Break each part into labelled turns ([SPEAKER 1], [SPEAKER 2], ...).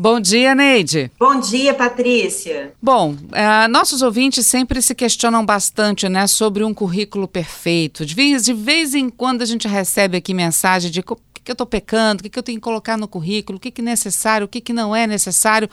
[SPEAKER 1] Bom dia, Neide.
[SPEAKER 2] Bom dia, Patrícia.
[SPEAKER 1] Bom, uh, nossos ouvintes sempre se questionam bastante né, sobre um currículo perfeito. De vez, de vez em quando a gente recebe aqui mensagem de o que, que eu estou pecando, o que, que eu tenho que colocar no currículo, o que, que é necessário, o que, que não é necessário.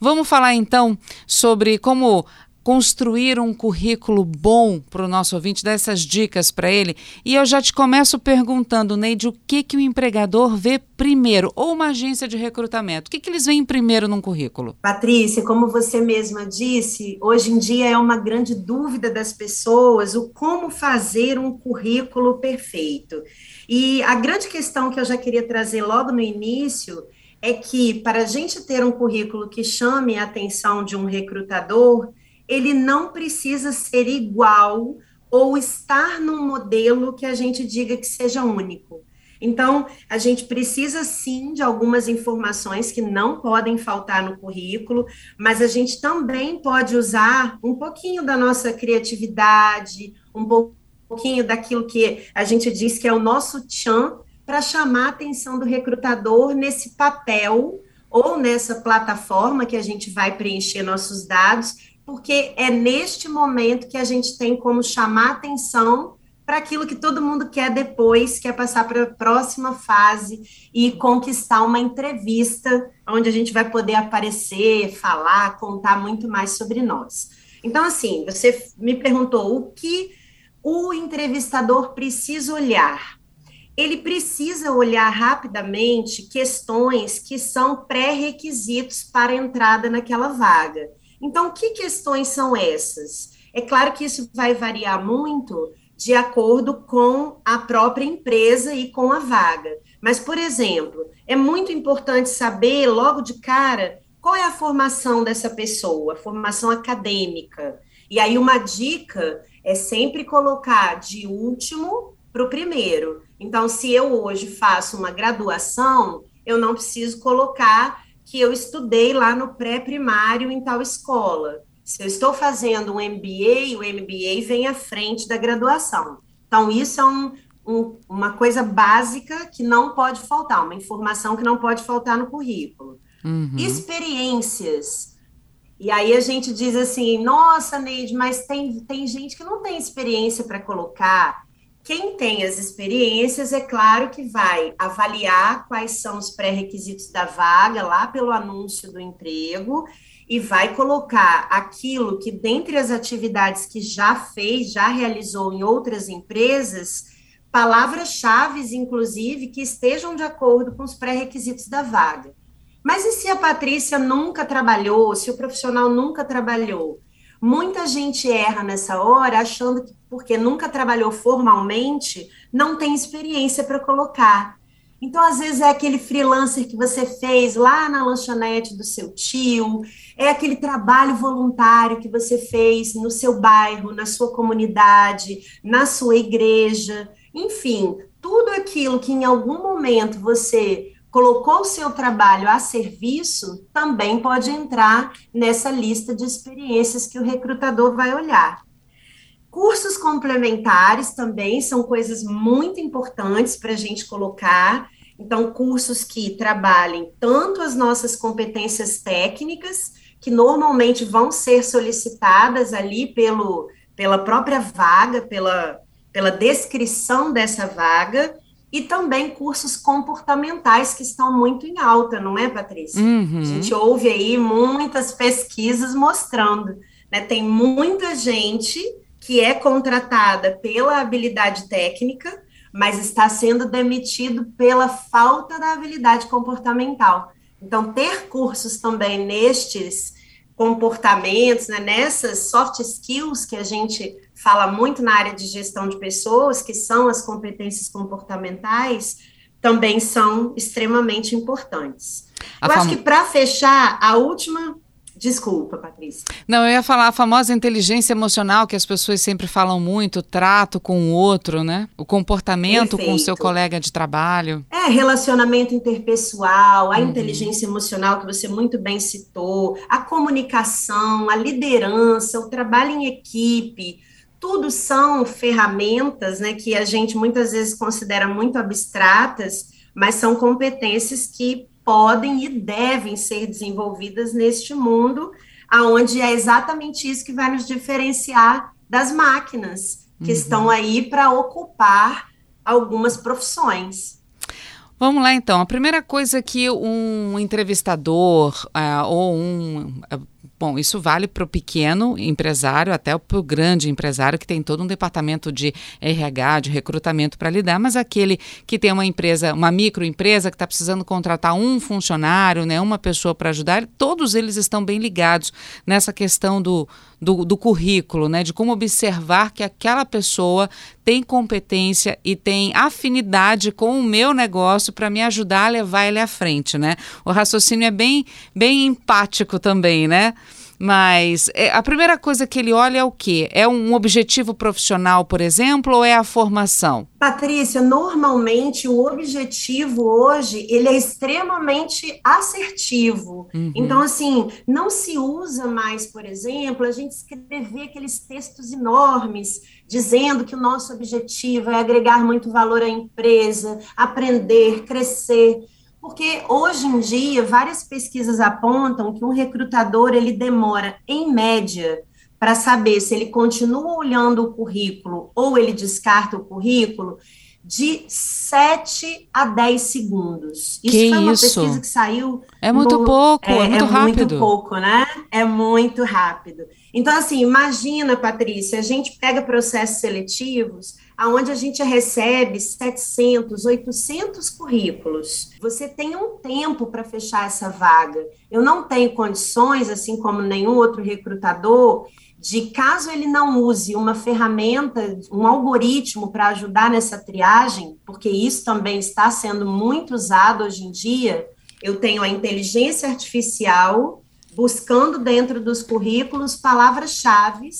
[SPEAKER 1] Vamos falar então sobre como construir um currículo bom para o nosso ouvinte, dar essas dicas para ele. E eu já te começo perguntando, Neide, o que, que o empregador vê primeiro, ou uma agência de recrutamento? O que, que eles veem primeiro num currículo?
[SPEAKER 2] Patrícia, como você mesma disse, hoje em dia é uma grande dúvida das pessoas o como fazer um currículo perfeito. E a grande questão que eu já queria trazer logo no início é que, para a gente ter um currículo que chame a atenção de um recrutador, ele não precisa ser igual ou estar num modelo que a gente diga que seja único. Então, a gente precisa sim de algumas informações que não podem faltar no currículo, mas a gente também pode usar um pouquinho da nossa criatividade, um pouquinho daquilo que a gente diz que é o nosso tchan para chamar a atenção do recrutador nesse papel ou nessa plataforma que a gente vai preencher nossos dados porque é neste momento que a gente tem como chamar atenção para aquilo que todo mundo quer depois, que é passar para a próxima fase e conquistar uma entrevista, onde a gente vai poder aparecer, falar, contar muito mais sobre nós. Então, assim, você me perguntou o que o entrevistador precisa olhar. Ele precisa olhar rapidamente questões que são pré-requisitos para a entrada naquela vaga. Então, que questões são essas? É claro que isso vai variar muito de acordo com a própria empresa e com a vaga. Mas, por exemplo, é muito importante saber logo de cara qual é a formação dessa pessoa, formação acadêmica. E aí, uma dica é sempre colocar de último para o primeiro. Então, se eu hoje faço uma graduação, eu não preciso colocar que eu estudei lá no pré-primário em tal escola. Se eu estou fazendo um MBA, o MBA vem à frente da graduação. Então, isso é um, um, uma coisa básica que não pode faltar, uma informação que não pode faltar no currículo. Uhum. Experiências. E aí a gente diz assim, nossa, Neide, mas tem, tem gente que não tem experiência para colocar. Quem tem as experiências, é claro que vai avaliar quais são os pré-requisitos da vaga lá pelo anúncio do emprego e vai colocar aquilo que, dentre as atividades que já fez, já realizou em outras empresas, palavras-chave, inclusive, que estejam de acordo com os pré-requisitos da vaga. Mas e se a Patrícia nunca trabalhou, se o profissional nunca trabalhou? Muita gente erra nessa hora achando que porque nunca trabalhou formalmente, não tem experiência para colocar. Então, às vezes, é aquele freelancer que você fez lá na lanchonete do seu tio, é aquele trabalho voluntário que você fez no seu bairro, na sua comunidade, na sua igreja, enfim, tudo aquilo que em algum momento você colocou o seu trabalho a serviço, também pode entrar nessa lista de experiências que o recrutador vai olhar. Cursos complementares também são coisas muito importantes para a gente colocar. Então, cursos que trabalhem tanto as nossas competências técnicas, que normalmente vão ser solicitadas ali pelo, pela própria vaga, pela, pela descrição dessa vaga, e também cursos comportamentais que estão muito em alta, não é, Patrícia? Uhum. A gente ouve aí muitas pesquisas mostrando, né? Tem muita gente que é contratada pela habilidade técnica, mas está sendo demitido pela falta da habilidade comportamental. Então, ter cursos também nestes comportamentos, né, nessas soft skills que a gente fala muito na área de gestão de pessoas, que são as competências comportamentais, também são extremamente importantes. A Eu fam... acho que para fechar, a última Desculpa, Patrícia.
[SPEAKER 1] Não, eu ia falar a famosa inteligência emocional que as pessoas sempre falam muito, trato com o outro, né? O comportamento Perfeito. com o seu colega de trabalho.
[SPEAKER 2] É, relacionamento interpessoal, a uhum. inteligência emocional que você muito bem citou, a comunicação, a liderança, o trabalho em equipe, tudo são ferramentas, né, que a gente muitas vezes considera muito abstratas, mas são competências que podem e devem ser desenvolvidas neste mundo, aonde é exatamente isso que vai nos diferenciar das máquinas que uhum. estão aí para ocupar algumas profissões.
[SPEAKER 1] Vamos lá então. A primeira coisa que um entrevistador uh, ou um Bom, isso vale para o pequeno empresário até para o grande empresário que tem todo um departamento de RH, de recrutamento para lidar, mas aquele que tem uma empresa, uma microempresa que está precisando contratar um funcionário, né, uma pessoa para ajudar, todos eles estão bem ligados nessa questão do, do, do currículo, né, de como observar que aquela pessoa tem competência e tem afinidade com o meu negócio para me ajudar a levar ele à frente, né? O raciocínio é bem, bem empático também, né? Mas é, a primeira coisa que ele olha é o quê? É um objetivo profissional, por exemplo, ou é a formação?
[SPEAKER 2] Patrícia, normalmente o objetivo hoje ele é extremamente assertivo. Uhum. Então, assim, não se usa mais, por exemplo, a gente escrever aqueles textos enormes dizendo que o nosso objetivo é agregar muito valor à empresa, aprender, crescer. Porque hoje em dia, várias pesquisas apontam que um recrutador ele demora, em média, para saber se ele continua olhando o currículo ou ele descarta o currículo, de 7 a 10 segundos.
[SPEAKER 1] Isso que foi uma isso? pesquisa que saiu. É muito no, pouco, é, é muito é rápido.
[SPEAKER 2] É muito pouco, né? É muito rápido. Então, assim, imagina, Patrícia, a gente pega processos seletivos aonde a gente recebe 700, 800 currículos. Você tem um tempo para fechar essa vaga. Eu não tenho condições, assim como nenhum outro recrutador, de caso ele não use uma ferramenta, um algoritmo para ajudar nessa triagem, porque isso também está sendo muito usado hoje em dia. Eu tenho a inteligência artificial buscando dentro dos currículos palavras-chave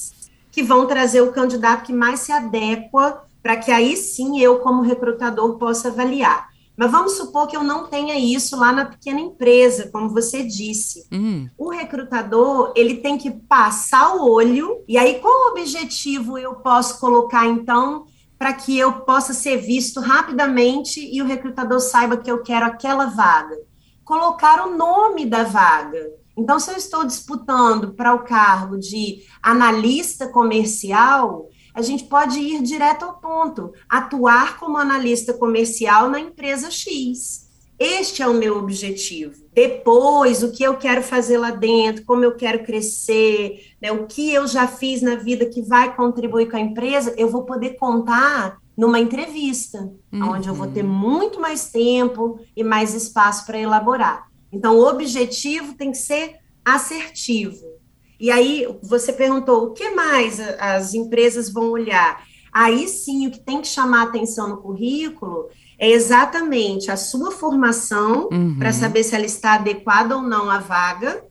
[SPEAKER 2] que vão trazer o candidato que mais se adequa para que aí sim eu, como recrutador, possa avaliar. Mas vamos supor que eu não tenha isso lá na pequena empresa, como você disse. Uhum. O recrutador, ele tem que passar o olho, e aí qual objetivo eu posso colocar, então, para que eu possa ser visto rapidamente e o recrutador saiba que eu quero aquela vaga? Colocar o nome da vaga. Então, se eu estou disputando para o cargo de analista comercial, a gente pode ir direto ao ponto, atuar como analista comercial na empresa X. Este é o meu objetivo. Depois, o que eu quero fazer lá dentro, como eu quero crescer, né, o que eu já fiz na vida que vai contribuir com a empresa, eu vou poder contar numa entrevista, uhum. onde eu vou ter muito mais tempo e mais espaço para elaborar. Então, o objetivo tem que ser assertivo. E aí, você perguntou o que mais as empresas vão olhar? Aí sim, o que tem que chamar atenção no currículo é exatamente a sua formação, uhum. para saber se ela está adequada ou não à vaga,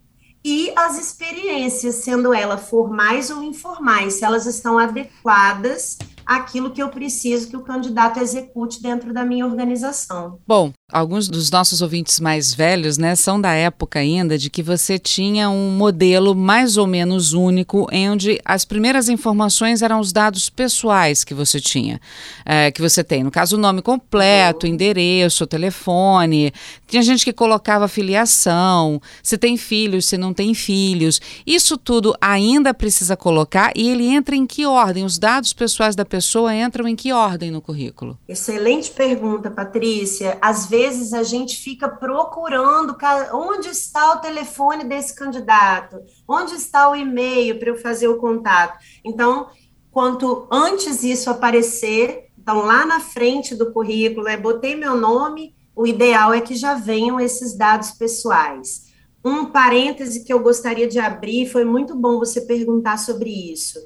[SPEAKER 2] e as experiências, sendo elas formais ou informais, se elas estão adequadas àquilo que eu preciso que o candidato execute dentro da minha organização.
[SPEAKER 1] Bom, Alguns dos nossos ouvintes mais velhos, né, são da época ainda de que você tinha um modelo mais ou menos único, em onde as primeiras informações eram os dados pessoais que você tinha, é, que você tem. No caso, o nome completo, endereço, telefone. Tinha gente que colocava filiação, se tem filhos, se não tem filhos. Isso tudo ainda precisa colocar e ele entra em que ordem? Os dados pessoais da pessoa entram em que ordem no currículo?
[SPEAKER 2] Excelente pergunta, Patrícia. Às vezes vezes a gente fica procurando onde está o telefone desse candidato, onde está o e-mail para eu fazer o contato. Então, quanto antes isso aparecer, então lá na frente do currículo, é, botei meu nome, o ideal é que já venham esses dados pessoais. Um parêntese que eu gostaria de abrir, foi muito bom você perguntar sobre isso.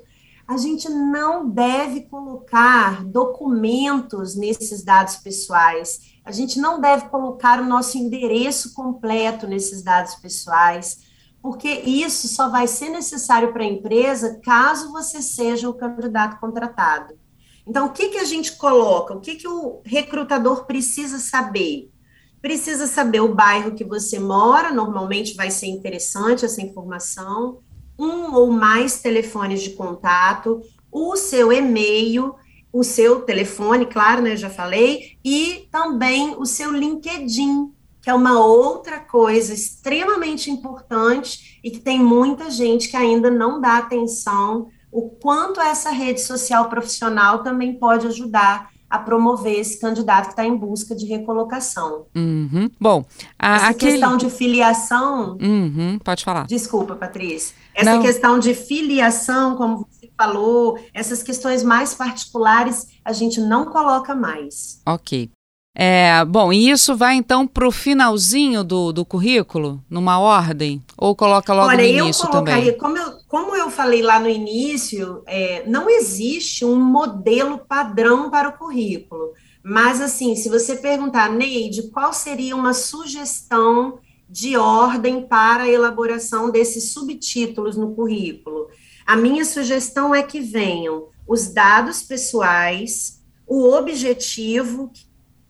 [SPEAKER 2] A gente não deve colocar documentos nesses dados pessoais a gente não deve colocar o nosso endereço completo nesses dados pessoais, porque isso só vai ser necessário para a empresa caso você seja o candidato contratado. Então, o que, que a gente coloca? O que, que o recrutador precisa saber? Precisa saber o bairro que você mora, normalmente vai ser interessante essa informação, um ou mais telefones de contato, o seu e-mail o seu telefone, claro, né, já falei, e também o seu LinkedIn, que é uma outra coisa extremamente importante e que tem muita gente que ainda não dá atenção o quanto essa rede social profissional também pode ajudar a promover esse candidato que está em busca de recolocação.
[SPEAKER 1] Uhum. Bom,
[SPEAKER 2] a essa aquele... questão de filiação.
[SPEAKER 1] Uhum. Pode falar.
[SPEAKER 2] Desculpa, Patrícia. Essa Não. questão de filiação, como você falou, essas questões mais particulares, a gente não coloca mais.
[SPEAKER 1] Ok. É, bom, e isso vai então para o finalzinho do, do currículo, numa ordem? Ou coloca logo Olha, no início eu colocaria, também?
[SPEAKER 2] Como eu, como eu falei lá no início, é, não existe um modelo padrão para o currículo. Mas, assim, se você perguntar, Neide, qual seria uma sugestão de ordem para a elaboração desses subtítulos no currículo? A minha sugestão é que venham os dados pessoais, o objetivo,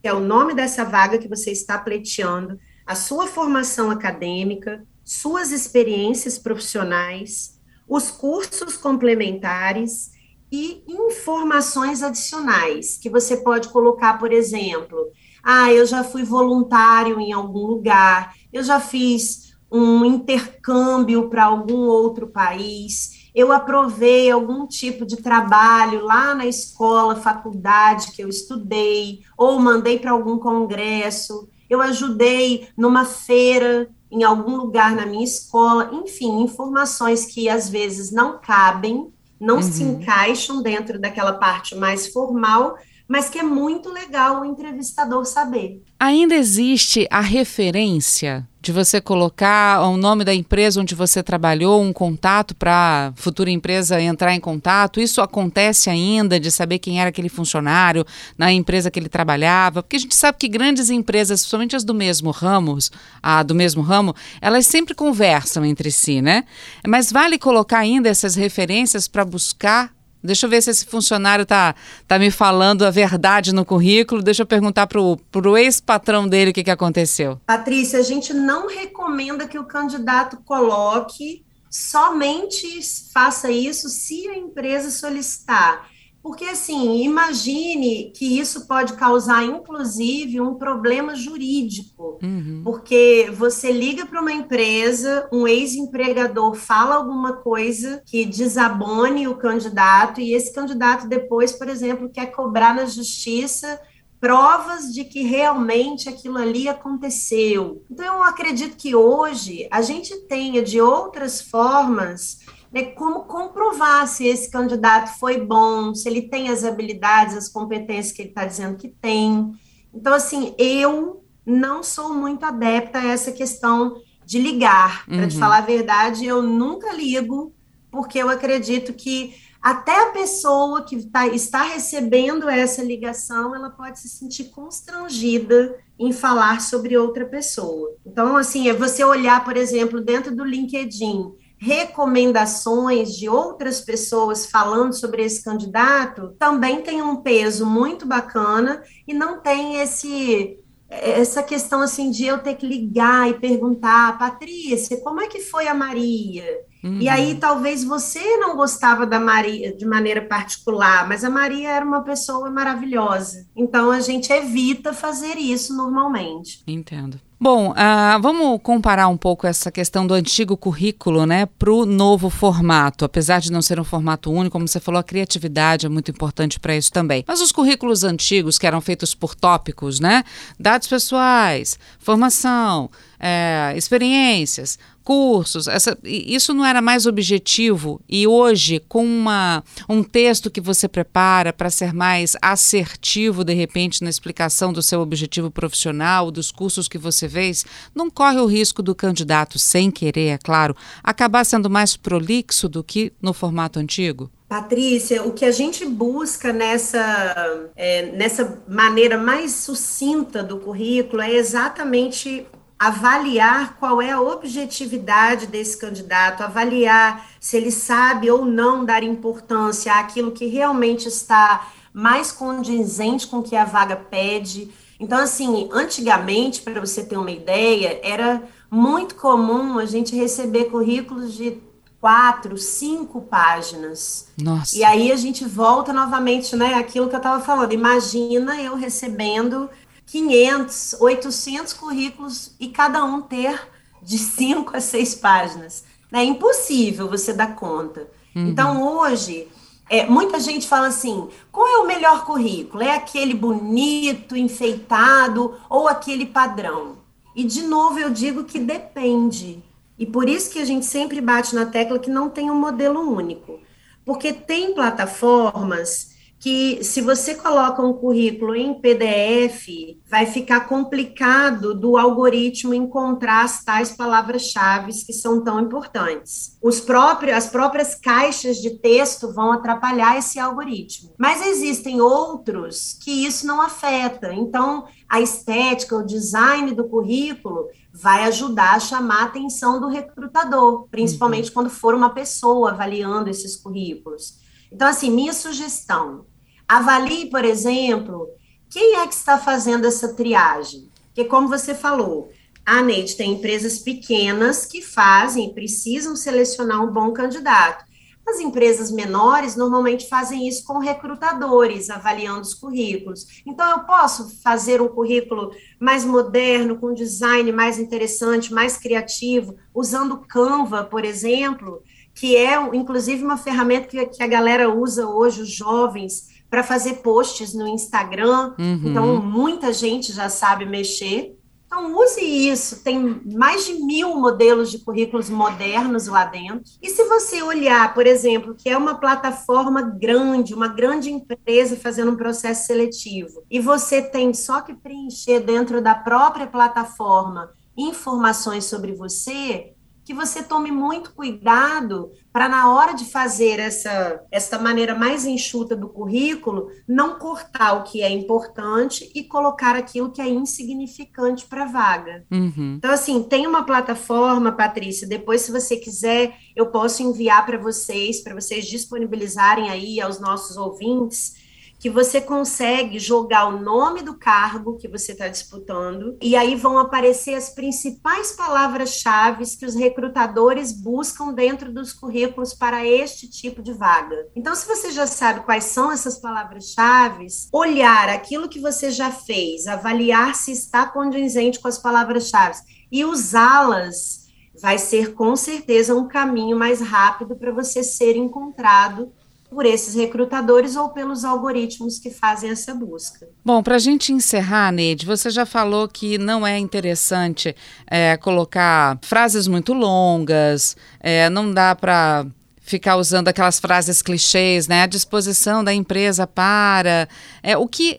[SPEAKER 2] que é o nome dessa vaga que você está pleiteando, a sua formação acadêmica, suas experiências profissionais, os cursos complementares e informações adicionais que você pode colocar, por exemplo, ah, eu já fui voluntário em algum lugar, eu já fiz um intercâmbio para algum outro país, eu aprovei algum tipo de trabalho lá na escola, faculdade que eu estudei, ou mandei para algum congresso, eu ajudei numa feira em algum lugar na minha escola, enfim, informações que às vezes não cabem, não uhum. se encaixam dentro daquela parte mais formal, mas que é muito legal o entrevistador saber.
[SPEAKER 1] Ainda existe a referência de você colocar o nome da empresa onde você trabalhou, um contato para futura empresa entrar em contato? Isso acontece ainda, de saber quem era aquele funcionário na empresa que ele trabalhava? Porque a gente sabe que grandes empresas, principalmente as do mesmo ramo, a do mesmo ramo, elas sempre conversam entre si, né? Mas vale colocar ainda essas referências para buscar Deixa eu ver se esse funcionário está tá me falando a verdade no currículo. Deixa eu perguntar para o ex-patrão dele o que, que aconteceu.
[SPEAKER 2] Patrícia, a gente não recomenda que o candidato coloque, somente faça isso se a empresa solicitar. Porque, assim, imagine que isso pode causar, inclusive, um problema jurídico. Uhum. Porque você liga para uma empresa, um ex-empregador fala alguma coisa que desabone o candidato, e esse candidato depois, por exemplo, quer cobrar na justiça provas de que realmente aquilo ali aconteceu. Então, eu acredito que hoje a gente tenha, de outras formas, né, como comprovar se esse candidato foi bom, se ele tem as habilidades, as competências que ele está dizendo que tem. Então, assim, eu não sou muito adepta a essa questão de ligar. Para te uhum. falar a verdade, eu nunca ligo, porque eu acredito que até a pessoa que tá, está recebendo essa ligação, ela pode se sentir constrangida em falar sobre outra pessoa. Então, assim, é você olhar, por exemplo, dentro do LinkedIn recomendações de outras pessoas falando sobre esse candidato também tem um peso muito bacana e não tem esse essa questão assim de eu ter que ligar e perguntar, Patrícia, como é que foi a Maria? Uhum. E aí talvez você não gostava da Maria de maneira particular, mas a Maria era uma pessoa maravilhosa. Então a gente evita fazer isso normalmente.
[SPEAKER 1] Entendo. Bom, uh, vamos comparar um pouco essa questão do antigo currículo né, para o novo formato. Apesar de não ser um formato único, como você falou, a criatividade é muito importante para isso também. Mas os currículos antigos, que eram feitos por tópicos, né? Dados pessoais, formação, é, experiências, cursos, essa, isso não era mais objetivo e hoje com uma, um texto que você prepara para ser mais assertivo de repente na explicação do seu objetivo profissional, dos cursos que você fez, não corre o risco do candidato sem querer, é claro, acabar sendo mais prolixo do que no formato antigo?
[SPEAKER 2] Patrícia, o que a gente busca nessa, é, nessa maneira mais sucinta do currículo é exatamente avaliar qual é a objetividade desse candidato, avaliar se ele sabe ou não dar importância àquilo que realmente está mais condizente com o que a vaga pede. Então, assim, antigamente, para você ter uma ideia, era muito comum a gente receber currículos de quatro, cinco páginas.
[SPEAKER 1] Nossa.
[SPEAKER 2] E aí a gente volta novamente, né? Aquilo que eu estava falando. Imagina eu recebendo 500, 800 currículos e cada um ter de cinco a seis páginas. É impossível você dar conta. Uhum. Então, hoje, é, muita gente fala assim: qual é o melhor currículo? É aquele bonito, enfeitado ou aquele padrão? E, de novo, eu digo que depende. E por isso que a gente sempre bate na tecla que não tem um modelo único. Porque tem plataformas que se você coloca um currículo em PDF, vai ficar complicado do algoritmo encontrar as tais palavras-chave que são tão importantes. Os próprios, as próprias caixas de texto vão atrapalhar esse algoritmo. Mas existem outros que isso não afeta. Então, a estética, o design do currículo vai ajudar a chamar a atenção do recrutador, principalmente uhum. quando for uma pessoa avaliando esses currículos. Então, assim, minha sugestão, Avalie, por exemplo, quem é que está fazendo essa triagem? Porque, como você falou, a Neide tem empresas pequenas que fazem, precisam selecionar um bom candidato. As empresas menores normalmente fazem isso com recrutadores, avaliando os currículos. Então, eu posso fazer um currículo mais moderno, com design mais interessante, mais criativo, usando Canva, por exemplo, que é, inclusive, uma ferramenta que a galera usa hoje, os jovens, para fazer posts no Instagram. Uhum. Então, muita gente já sabe mexer. Então, use isso. Tem mais de mil modelos de currículos modernos lá dentro. E se você olhar, por exemplo, que é uma plataforma grande, uma grande empresa fazendo um processo seletivo, e você tem só que preencher dentro da própria plataforma informações sobre você, que você tome muito cuidado para na hora de fazer essa essa maneira mais enxuta do currículo, não cortar o que é importante e colocar aquilo que é insignificante para a vaga. Uhum. Então assim, tem uma plataforma, Patrícia, depois se você quiser, eu posso enviar para vocês, para vocês disponibilizarem aí aos nossos ouvintes que você consegue jogar o nome do cargo que você está disputando, e aí vão aparecer as principais palavras-chave que os recrutadores buscam dentro dos currículos para este tipo de vaga. Então, se você já sabe quais são essas palavras-chave, olhar aquilo que você já fez, avaliar se está condizente com as palavras-chave e usá-las vai ser com certeza um caminho mais rápido para você ser encontrado por esses recrutadores ou pelos algoritmos que fazem essa busca.
[SPEAKER 1] Bom, para a gente encerrar, Neide, você já falou que não é interessante é, colocar frases muito longas, é, não dá para ficar usando aquelas frases clichês, né? A disposição da empresa para. É, o que,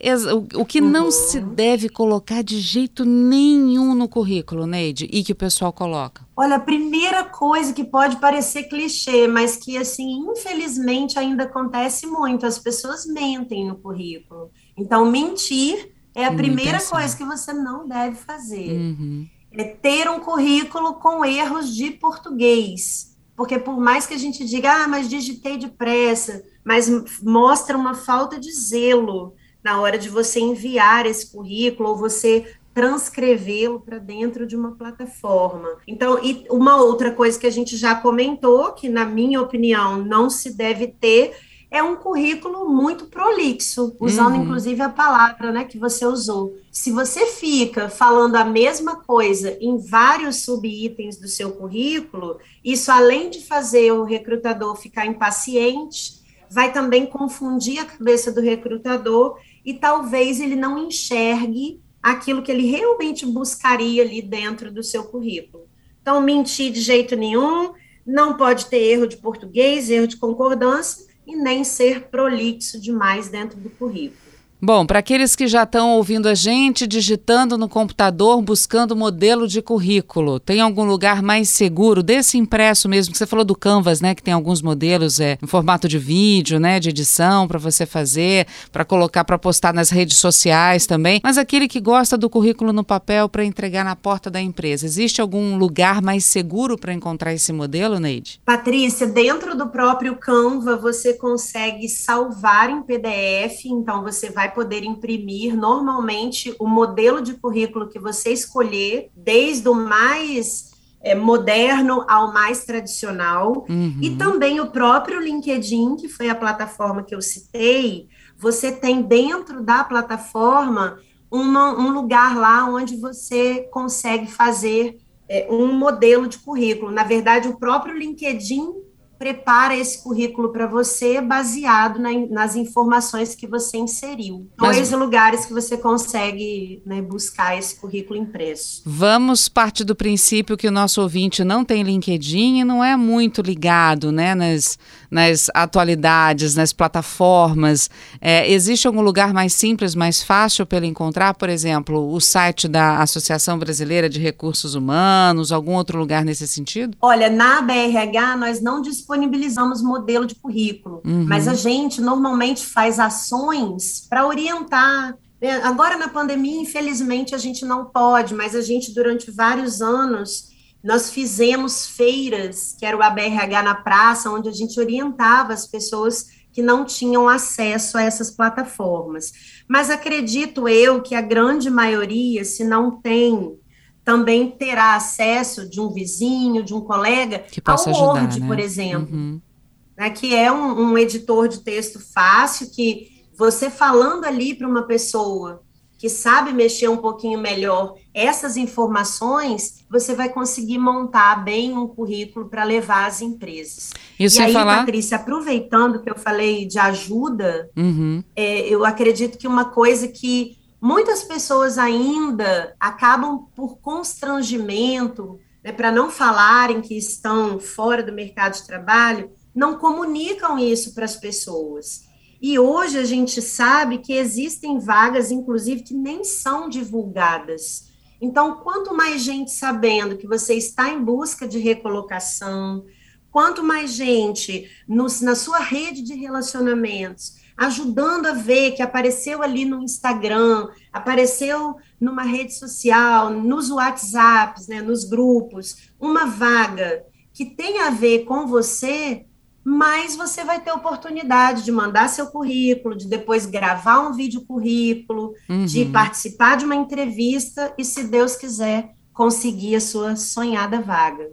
[SPEAKER 1] o, o que uhum. não se deve colocar de jeito nenhum no currículo, Neide, e que o pessoal coloca?
[SPEAKER 2] Olha, a primeira coisa que pode parecer clichê, mas que, assim, infelizmente ainda acontece muito, as pessoas mentem no currículo. Então, mentir é a primeira coisa que você não deve fazer. Uhum. É ter um currículo com erros de português porque por mais que a gente diga, ah, mas digitei depressa, mas mostra uma falta de zelo na hora de você enviar esse currículo ou você transcrevê-lo para dentro de uma plataforma. Então, e uma outra coisa que a gente já comentou, que na minha opinião não se deve ter, é um currículo muito prolixo, usando uhum. inclusive a palavra né, que você usou. Se você fica falando a mesma coisa em vários subitens do seu currículo, isso além de fazer o recrutador ficar impaciente, vai também confundir a cabeça do recrutador e talvez ele não enxergue aquilo que ele realmente buscaria ali dentro do seu currículo. Então, mentir de jeito nenhum, não pode ter erro de português, erro de concordância, e nem ser prolixo demais dentro do currículo.
[SPEAKER 1] Bom, para aqueles que já estão ouvindo a gente, digitando no computador, buscando modelo de currículo, tem algum lugar mais seguro desse impresso mesmo? Que você falou do Canvas, né? Que tem alguns modelos é, em formato de vídeo, né? De edição para você fazer, para colocar, para postar nas redes sociais também. Mas aquele que gosta do currículo no papel para entregar na porta da empresa, existe algum lugar mais seguro para encontrar esse modelo, Neide?
[SPEAKER 2] Patrícia, dentro do próprio Canva você consegue salvar em PDF, então você vai vai poder imprimir normalmente o modelo de currículo que você escolher, desde o mais é, moderno ao mais tradicional. Uhum. E também o próprio LinkedIn, que foi a plataforma que eu citei, você tem dentro da plataforma uma, um lugar lá onde você consegue fazer é, um modelo de currículo. Na verdade, o próprio LinkedIn prepara esse currículo para você baseado na, nas informações que você inseriu. Mas, Dois lugares que você consegue né, buscar esse currículo impresso.
[SPEAKER 1] Vamos partir do princípio que o nosso ouvinte não tem LinkedIn e não é muito ligado né, nas, nas atualidades, nas plataformas. É, existe algum lugar mais simples, mais fácil para ele encontrar? Por exemplo, o site da Associação Brasileira de Recursos Humanos, algum outro lugar nesse sentido?
[SPEAKER 2] Olha, na BRH nós não disponibilizamos modelo de currículo, uhum. mas a gente normalmente faz ações para orientar. Né? Agora, na pandemia, infelizmente, a gente não pode, mas a gente, durante vários anos, nós fizemos feiras, que era o ABRH na praça, onde a gente orientava as pessoas que não tinham acesso a essas plataformas. Mas acredito eu que a grande maioria, se não tem também terá acesso de um vizinho, de um colega,
[SPEAKER 1] que possa ao ajudar, Word,
[SPEAKER 2] né? por exemplo, uhum. né, que é um, um, editor de texto fácil, que você falando ali para uma pessoa que sabe mexer um pouquinho melhor essas informações, você vai conseguir montar bem um currículo para levar às empresas.
[SPEAKER 1] Isso
[SPEAKER 2] e aí,
[SPEAKER 1] falar...
[SPEAKER 2] Patrícia, aproveitando que eu falei de ajuda,
[SPEAKER 1] uhum.
[SPEAKER 2] é, eu acredito que uma coisa que Muitas pessoas ainda acabam por constrangimento, né, para não falarem que estão fora do mercado de trabalho, não comunicam isso para as pessoas. E hoje a gente sabe que existem vagas, inclusive, que nem são divulgadas. Então, quanto mais gente sabendo que você está em busca de recolocação, quanto mais gente nos, na sua rede de relacionamentos ajudando a ver que apareceu ali no Instagram, apareceu numa rede social, nos WhatsApps, né, nos grupos, uma vaga que tem a ver com você, mas você vai ter oportunidade de mandar seu currículo, de depois gravar um vídeo currículo, uhum. de participar de uma entrevista e, se Deus quiser, conseguir a sua sonhada vaga.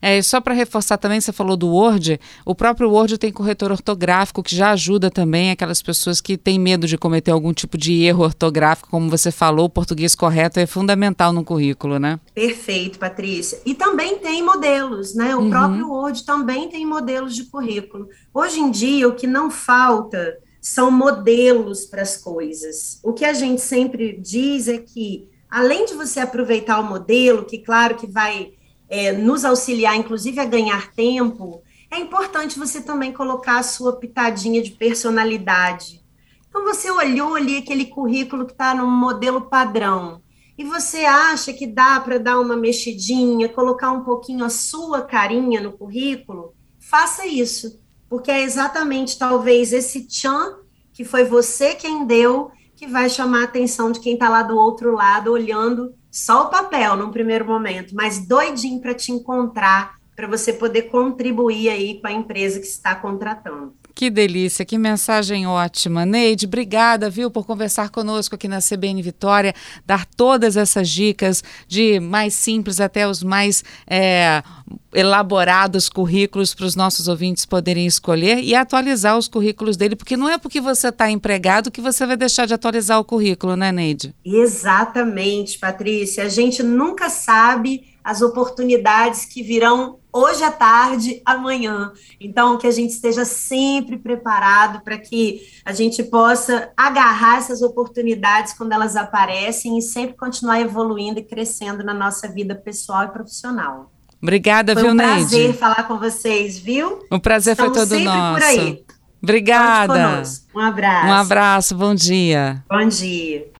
[SPEAKER 1] É, só para reforçar também, você falou do Word, o próprio Word tem corretor ortográfico que já ajuda também aquelas pessoas que têm medo de cometer algum tipo de erro ortográfico, como você falou, o português correto é fundamental no currículo, né?
[SPEAKER 2] Perfeito, Patrícia. E também tem modelos, né? O uhum. próprio Word também tem modelos de currículo. Hoje em dia, o que não falta são modelos para as coisas. O que a gente sempre diz é que, além de você aproveitar o modelo, que claro que vai é, nos auxiliar, inclusive, a ganhar tempo, é importante você também colocar a sua pitadinha de personalidade. Então, você olhou ali aquele currículo que está no modelo padrão, e você acha que dá para dar uma mexidinha, colocar um pouquinho a sua carinha no currículo, faça isso, porque é exatamente talvez esse tchan que foi você quem deu que vai chamar a atenção de quem está lá do outro lado olhando só o papel num primeiro momento, mas doidinho para te encontrar, para você poder contribuir aí com a empresa que está contratando.
[SPEAKER 1] Que delícia, que mensagem ótima. Neide, obrigada, viu, por conversar conosco aqui na CBN Vitória, dar todas essas dicas, de mais simples até os mais é, elaborados currículos para os nossos ouvintes poderem escolher e atualizar os currículos dele, porque não é porque você está empregado que você vai deixar de atualizar o currículo, né, Neide?
[SPEAKER 2] Exatamente, Patrícia. A gente nunca sabe as oportunidades que virão hoje à tarde, amanhã. Então, que a gente esteja sempre preparado para que a gente possa agarrar essas oportunidades quando elas aparecem e sempre continuar evoluindo e crescendo na nossa vida pessoal e profissional.
[SPEAKER 1] Obrigada,
[SPEAKER 2] foi
[SPEAKER 1] viu,
[SPEAKER 2] um
[SPEAKER 1] Neide?
[SPEAKER 2] Foi um prazer falar com vocês, viu?
[SPEAKER 1] O prazer
[SPEAKER 2] Estamos
[SPEAKER 1] foi todo
[SPEAKER 2] sempre
[SPEAKER 1] nosso.
[SPEAKER 2] por aí.
[SPEAKER 1] Obrigada.
[SPEAKER 2] Um abraço.
[SPEAKER 1] Um abraço, bom dia.
[SPEAKER 2] Bom dia.